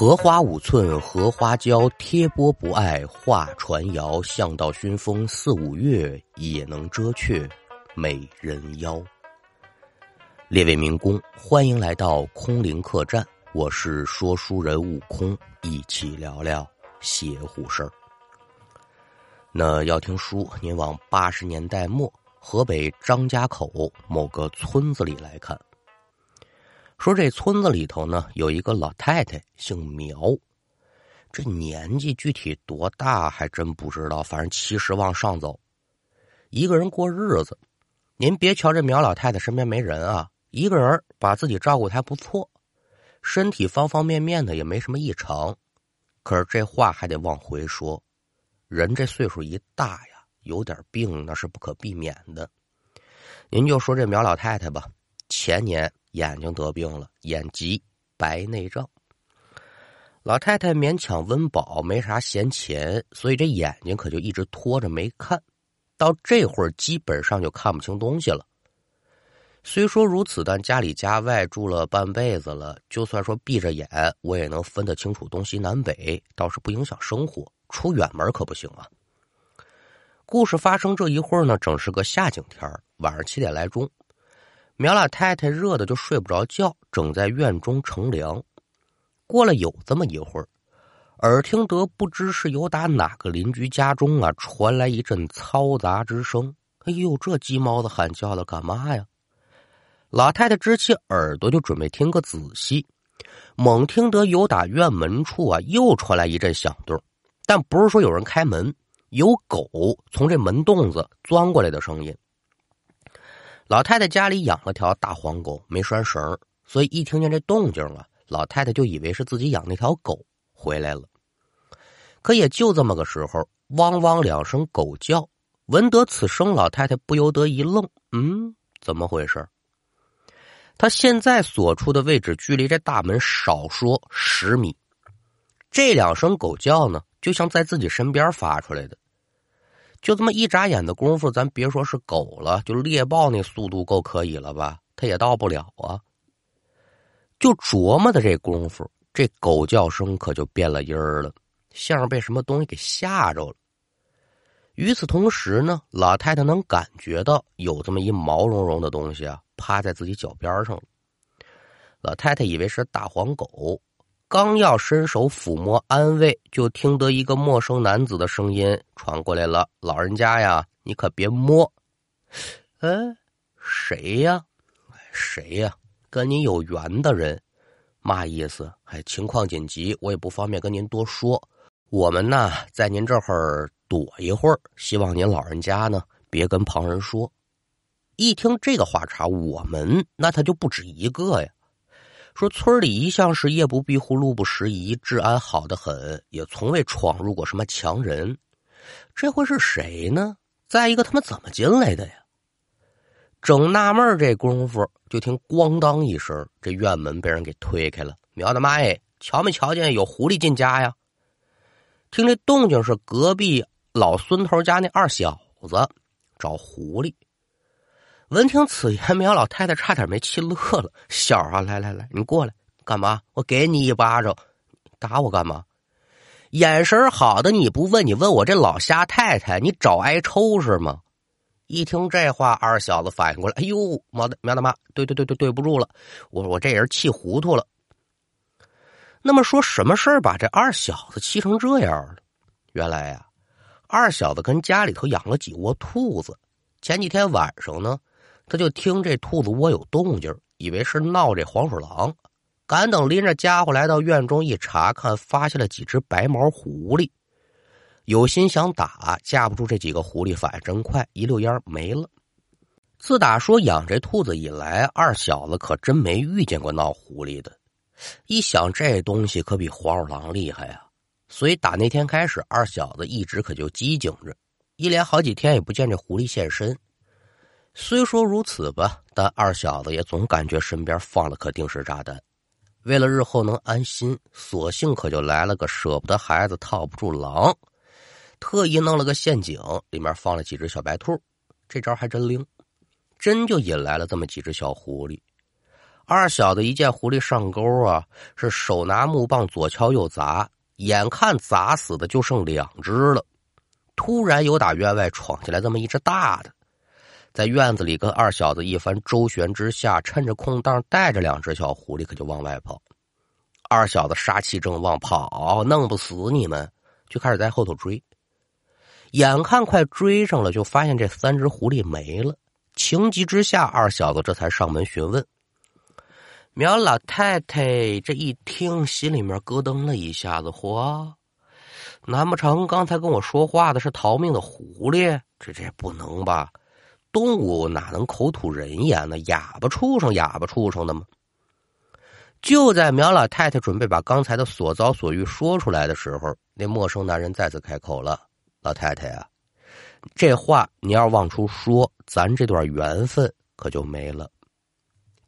荷花五寸荷花娇，贴波不爱画船摇。向道熏风四五月，也能遮却美人腰。列位民工，欢迎来到空灵客栈，我是说书人悟空，一起聊聊邪乎事儿。那要听书，您往八十年代末河北张家口某个村子里来看。说这村子里头呢，有一个老太太，姓苗，这年纪具体多大还真不知道，反正七十往上走，一个人过日子。您别瞧这苗老太太身边没人啊，一个人把自己照顾的还不错，身体方方面面的也没什么异常。可是这话还得往回说，人这岁数一大呀，有点病那是不可避免的。您就说这苗老太太吧，前年。眼睛得病了，眼疾白内障。老太太勉强温饱，没啥闲钱，所以这眼睛可就一直拖着没看。到这会儿，基本上就看不清东西了。虽说如此，但家里家外住了半辈子了，就算说闭着眼，我也能分得清楚东西南北，倒是不影响生活。出远门可不行啊。故事发生这一会儿呢，正是个夏景天晚上七点来钟。苗老太太热的就睡不着觉，正在院中乘凉。过了有这么一会儿，耳听得不知是由打哪个邻居家中啊传来一阵嘈杂之声。哎呦，这鸡毛子喊叫的干嘛呀？老太太支起耳朵就准备听个仔细，猛听得由打院门处啊又传来一阵响动，但不是说有人开门，有狗从这门洞子钻过来的声音。老太太家里养了条大黄狗，没拴绳，所以一听见这动静了，老太太就以为是自己养那条狗回来了。可也就这么个时候，汪汪两声狗叫，闻得此声，老太太不由得一愣：“嗯，怎么回事？”她现在所处的位置距离这大门少说十米，这两声狗叫呢，就像在自己身边发出来的。就这么一眨眼的功夫，咱别说是狗了，就猎豹那速度够可以了吧？它也到不了啊。就琢磨的这功夫，这狗叫声可就变了音儿了，像是被什么东西给吓着了。与此同时呢，老太太能感觉到有这么一毛茸茸的东西啊，趴在自己脚边上了。老太太以为是大黄狗。刚要伸手抚摸安慰，就听得一个陌生男子的声音传过来了：“老人家呀，你可别摸。”“嗯，谁呀？谁呀？跟你有缘的人，嘛意思？哎，情况紧急，我也不方便跟您多说。我们呢，在您这会儿躲一会儿，希望您老人家呢，别跟旁人说。”一听这个话茬，我们那他就不止一个呀。说村里一向是夜不闭户、路不拾遗，治安好的很，也从未闯入过什么强人。这会是谁呢？再一个，他们怎么进来的呀？正纳闷这功夫，就听“咣当”一声，这院门被人给推开了。苗大妈，哎，瞧没瞧见有狐狸进家呀？听这动静，是隔壁老孙头家那二小子找狐狸。闻听此言，苗老太太差点没气乐了。小啊，来来来，你过来干嘛？我给你一巴掌，打我干嘛？眼神好的你不问，你问我这老瞎太太，你找挨抽是吗？一听这话，二小子反应过来，哎呦，毛的苗大妈，对对对对，对不住了，我我这人气糊涂了。那么说什么事儿把这二小子气成这样了？原来呀，二小子跟家里头养了几窝兔子，前几天晚上呢。他就听这兔子窝有动静，以为是闹这黄鼠狼，赶等拎着家伙来到院中一查看，发现了几只白毛狐狸，有心想打，架不住这几个狐狸反应真快，一溜烟没了。自打说养这兔子以来，二小子可真没遇见过闹狐狸的。一想这东西可比黄鼠狼厉害呀，所以打那天开始，二小子一直可就机警着，一连好几天也不见这狐狸现身。虽说如此吧，但二小子也总感觉身边放了颗定时炸弹。为了日后能安心，索性可就来了个舍不得孩子套不住狼，特意弄了个陷阱，里面放了几只小白兔。这招还真灵，真就引来了这么几只小狐狸。二小子一见狐狸上钩啊，是手拿木棒左敲右砸，眼看砸死的就剩两只了。突然有打院外闯进来这么一只大的，在院子里跟二小子一番周旋之下，趁着空档带着两只小狐狸可就往外跑。二小子杀气正旺，跑弄不死你们，就开始在后头追。眼看快追上了，就发现这三只狐狸没了。情急之下，二小子这才上门询问。苗老太太这一听，心里面咯噔了一下子，嚯！难不成刚才跟我说话的是逃命的狐狸？这这不能吧？动物哪能口吐人言呢？哑巴畜生，哑巴畜生的吗？就在苗老太太准备把刚才的所遭所遇说出来的时候，那陌生男人再次开口了：“老太太啊，这话你要往出说，咱这段缘分可就没了。”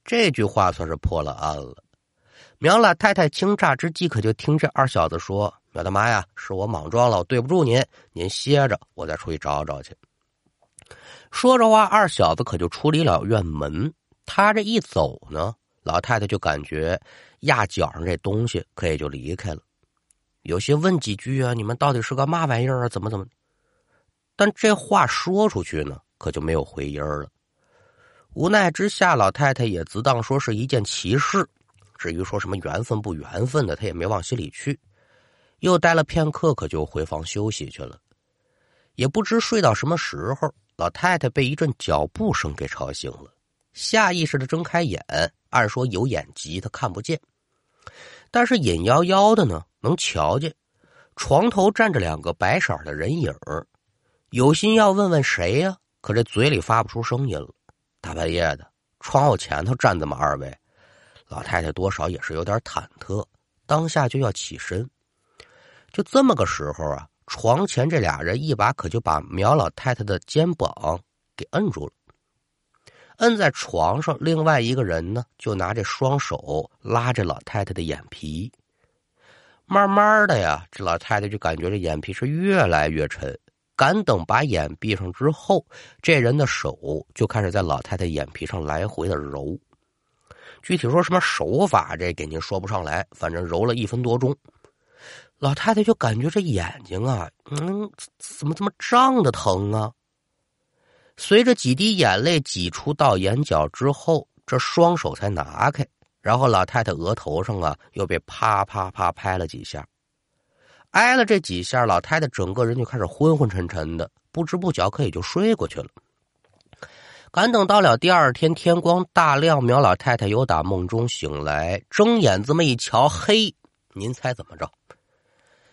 这句话算是破了案了。苗老太太惊乍之际，可就听这二小子说：“苗大妈呀，是我莽撞了，我对不住您，您歇着，我再出去找找去。”说着话，二小子可就出离了院门。他这一走呢，老太太就感觉压脚上这东西可也就离开了。有些问几句啊：“你们到底是个嘛玩意儿啊？怎么怎么？”但这话说出去呢，可就没有回音了。无奈之下，老太太也自当说是一件奇事。至于说什么缘分不缘分的，她也没往心里去。又待了片刻，可就回房休息去了。也不知睡到什么时候，老太太被一阵脚步声给吵醒了，下意识的睁开眼。按说有眼疾，她看不见，但是隐妖妖的呢，能瞧见床头站着两个白色的人影有心要问问谁呀，可这嘴里发不出声音了。大半夜的，窗户前头站这么二位，老太太多少也是有点忐忑，当下就要起身。就这么个时候啊，床前这俩人一把可就把苗老太太的肩膀给摁住了，摁在床上。另外一个人呢，就拿这双手拉着老太太的眼皮，慢慢的呀，这老太太就感觉这眼皮是越来越沉。赶等把眼闭上之后，这人的手就开始在老太太眼皮上来回的揉。具体说什么手法，这给您说不上来。反正揉了一分多钟，老太太就感觉这眼睛啊，嗯，怎么这么胀的疼啊？随着几滴眼泪挤出到眼角之后，这双手才拿开。然后老太太额头上啊，又被啪啪啪拍了几下。挨了这几下，老太太整个人就开始昏昏沉沉的，不知不觉可也就睡过去了。赶等到了第二天天光大亮，苗老太太又打梦中醒来，睁眼这么一瞧，嘿，您猜怎么着？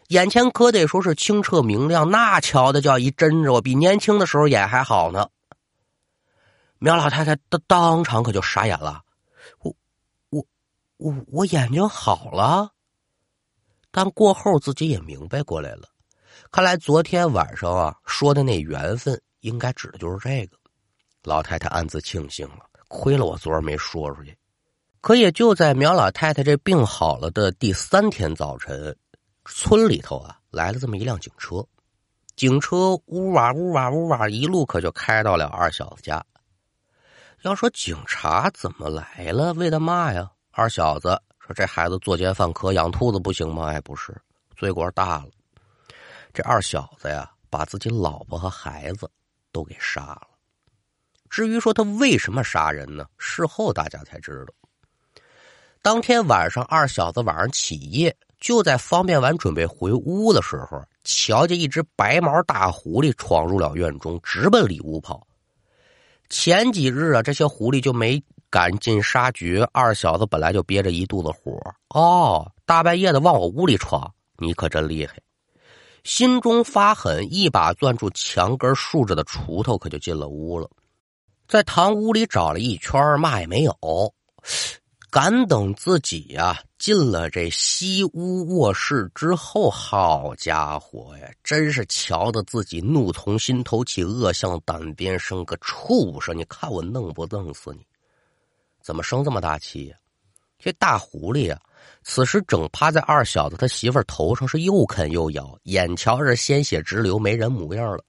眼前可得说是清澈明亮，那瞧的叫一真着，比年轻的时候眼还好呢。苗老太太当当场可就傻眼了，我我我我眼睛好了。但过后自己也明白过来了，看来昨天晚上啊说的那缘分，应该指的就是这个。老太太暗自庆幸了，亏了我昨儿没说出去。可也就在苗老太太这病好了的第三天早晨，村里头啊来了这么一辆警车，警车呜哇呜哇呜哇一路可就开到了二小子家。要说警察怎么来了，为的嘛呀？二小子。说这孩子作奸犯科，养兔子不行吗？哎，不是，罪过大了。这二小子呀，把自己老婆和孩子都给杀了。至于说他为什么杀人呢？事后大家才知道。当天晚上，二小子晚上起夜，就在方便完准备回屋的时候，瞧见一只白毛大狐狸闯入了院中，直奔里屋跑。前几日啊，这些狐狸就没。赶尽杀绝，二小子本来就憋着一肚子火哦，大半夜的往我屋里闯，你可真厉害！心中发狠，一把攥住墙根竖着的锄头，可就进了屋了。在堂屋里找了一圈，嘛也没有。赶等自己呀进了这西屋卧室之后，好家伙呀，真是瞧得自己怒从心头起，恶向胆边生。个畜生，你看我弄不弄死你！怎么生这么大气呀？这大狐狸呀，此时正趴在二小子他媳妇头上，是又啃又咬，眼瞧着鲜血直流，没人模样了。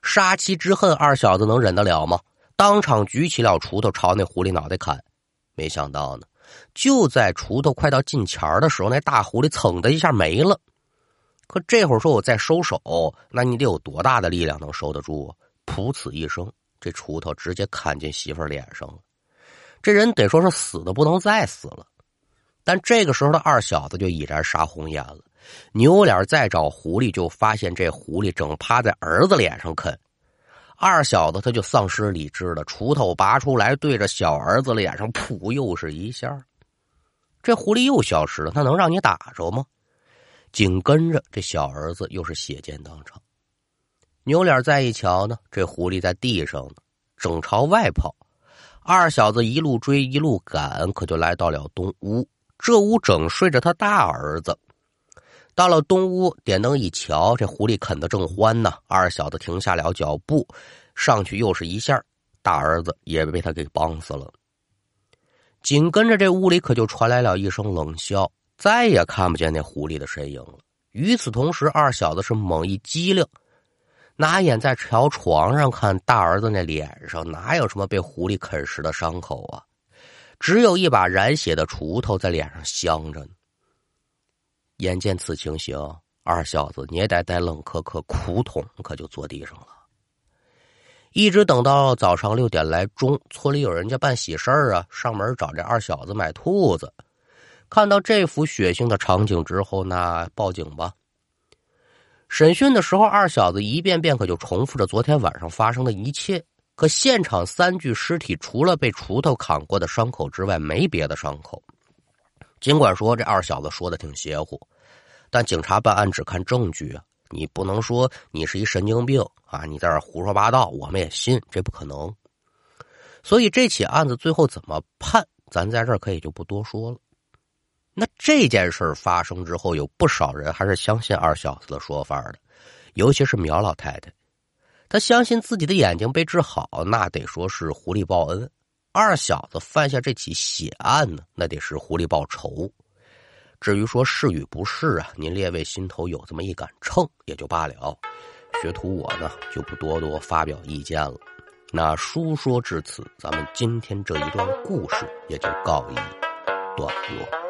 杀妻之恨，二小子能忍得了吗？当场举起了锄头，朝那狐狸脑袋砍。没想到呢，就在锄头快到近前儿的时候，那大狐狸噌的一下没了。可这会儿说我再收手，那你得有多大的力量能收得住啊？噗呲一声，这锄头直接砍进媳妇儿脸上了。这人得说是死的不能再死了。但这个时候的二小子就已然杀红眼了，扭脸再找狐狸，就发现这狐狸正趴在儿子脸上啃。二小子他就丧失理智了，锄头拔出来，对着小儿子脸上噗又是一下，这狐狸又消失了。他能让你打着吗？紧跟着这小儿子又是血溅当场。扭脸再一瞧呢，这狐狸在地上呢，正朝外跑。二小子一路追一路赶，可就来到了东屋。这屋整睡着他大儿子。到了东屋，点灯一瞧，这狐狸啃得正欢呢。二小子停下了脚步，上去又是一下，大儿子也被他给绑死了。紧跟着，这屋里可就传来了一声冷笑，再也看不见那狐狸的身影了。与此同时，二小子是猛一激灵，拿眼在朝床上看，大儿子那脸上哪有什么被狐狸啃食的伤口啊？只有一把染血的锄头在脸上镶着呢。眼见此情形，二小子捏呆呆、冷磕磕，苦桶可就坐地上了。一直等到早上六点来钟，村里有人家办喜事儿啊，上门找这二小子买兔子。看到这幅血腥的场景之后，那报警吧。审讯的时候，二小子一遍遍可就重复着昨天晚上发生的一切。可现场三具尸体，除了被锄头砍过的伤口之外，没别的伤口。尽管说这二小子说的挺邪乎，但警察办案只看证据啊，你不能说你是一神经病啊，你在这胡说八道，我们也信，这不可能。所以这起案子最后怎么判，咱在这儿可以就不多说了。那这件事发生之后，有不少人还是相信二小子的说法的，尤其是苗老太太。她相信自己的眼睛被治好，那得说是狐狸报恩；二小子犯下这起血案呢，那得是狐狸报仇。至于说是与不是啊，您列位心头有这么一杆秤也就罢了。学徒我呢就不多多发表意见了。那书说至此，咱们今天这一段故事也就告一段落。